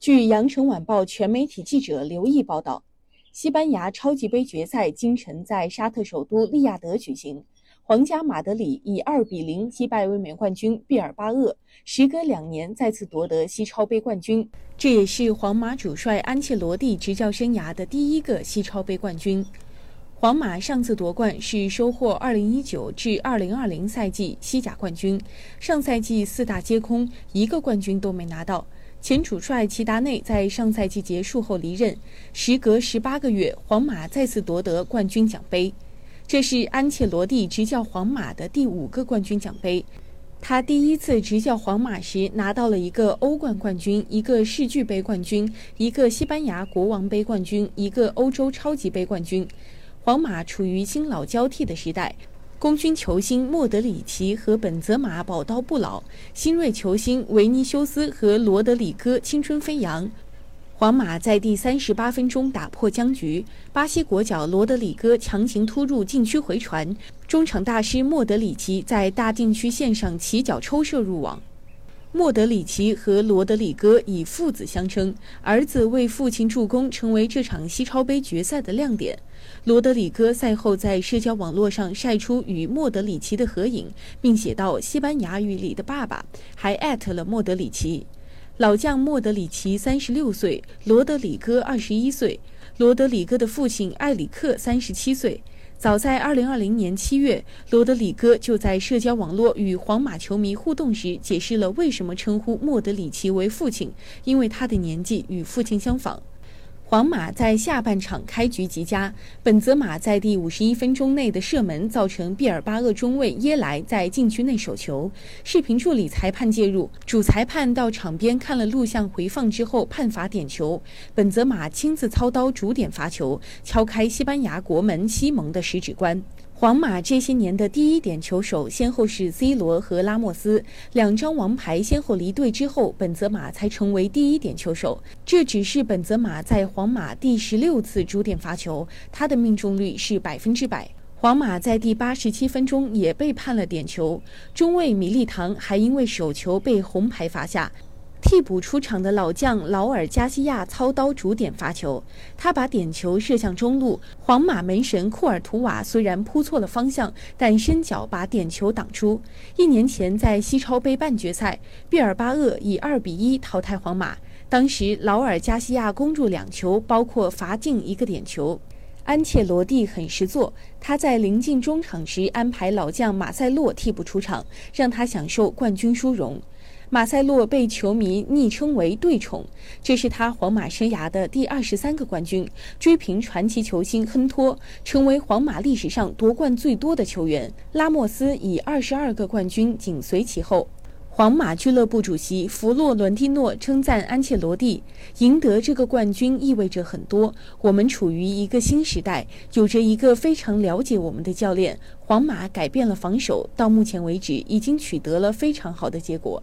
据羊城晚报全媒体记者刘毅报道，西班牙超级杯决赛今晨在沙特首都利雅得举行，皇家马德里以二比零击败卫冕冠军毕尔巴鄂，时隔两年再次夺得西超杯冠军。这也是皇马主帅安切罗蒂执教生涯的第一个西超杯冠军。皇马上次夺冠是收获2019至2020赛季西甲冠军，上赛季四大皆空，一个冠军都没拿到。前主帅齐达内在上赛季结束后离任，时隔十八个月，皇马再次夺得冠军奖杯。这是安切罗蒂执教皇马的第五个冠军奖杯。他第一次执教皇马时拿到了一个欧冠冠军、一个世俱杯冠军、一个西班牙国王杯冠军、一个欧洲超级杯冠军。皇马处于新老交替的时代。功勋球星莫德里奇和本泽马宝刀不老，新锐球星维尼修斯和罗德里戈青春飞扬。皇马在第三十八分钟打破僵局，巴西国脚罗德里戈强行突入禁区回传，中场大师莫德里奇在大禁区线上起脚抽射入网。莫德里奇和罗德里戈以父子相称，儿子为父亲助攻，成为这场西超杯决赛的亮点。罗德里戈赛后在社交网络上晒出与莫德里奇的合影，并写道“西班牙语里的爸爸”，还艾特了莫德里奇。老将莫德里奇三十六岁，罗德里戈二十一岁。罗德里戈的父亲埃里克三十七岁。早在2020年7月，罗德里戈就在社交网络与皇马球迷互动时，解释了为什么称呼莫德里奇为父亲，因为他的年纪与父亲相仿。皇马在下半场开局极佳，本泽马在第五十一分钟内的射门造成毕尔巴鄂中卫耶莱在禁区内守球，视频助理裁判介入，主裁判到场边看了录像回放之后判罚点球，本泽马亲自操刀主点罚球，敲开西班牙国门西蒙的十指关。皇马这些年的第一点球手先后是 C 罗和拉莫斯，两张王牌先后离队之后，本泽马才成为第一点球手。这只是本泽马在皇马第十六次主点罚球，他的命中率是百分之百。皇马在第八十七分钟也被判了点球，中卫米利唐还因为手球被红牌罚下。替补出场的老将劳尔加西亚操刀主点罚球，他把点球射向中路。皇马门神库尔图瓦虽然扑错了方向，但伸脚把点球挡出。一年前在西超杯半决赛，毕尔巴鄂以二比一淘汰皇马，当时劳尔加西亚攻入两球，包括罚进一个点球。安切罗蒂很识做，他在临近中场时安排老将马塞洛替补出场，让他享受冠军殊荣。马塞洛被球迷昵称为“对宠”，这是他皇马生涯的第二十三个冠军，追平传奇球星亨托，成为皇马历史上夺冠最多的球员。拉莫斯以二十二个冠军紧随其后。皇马俱乐部主席弗洛伦蒂诺称赞安切罗蒂：“赢得这个冠军意味着很多。我们处于一个新时代，有着一个非常了解我们的教练。皇马改变了防守，到目前为止已经取得了非常好的结果。”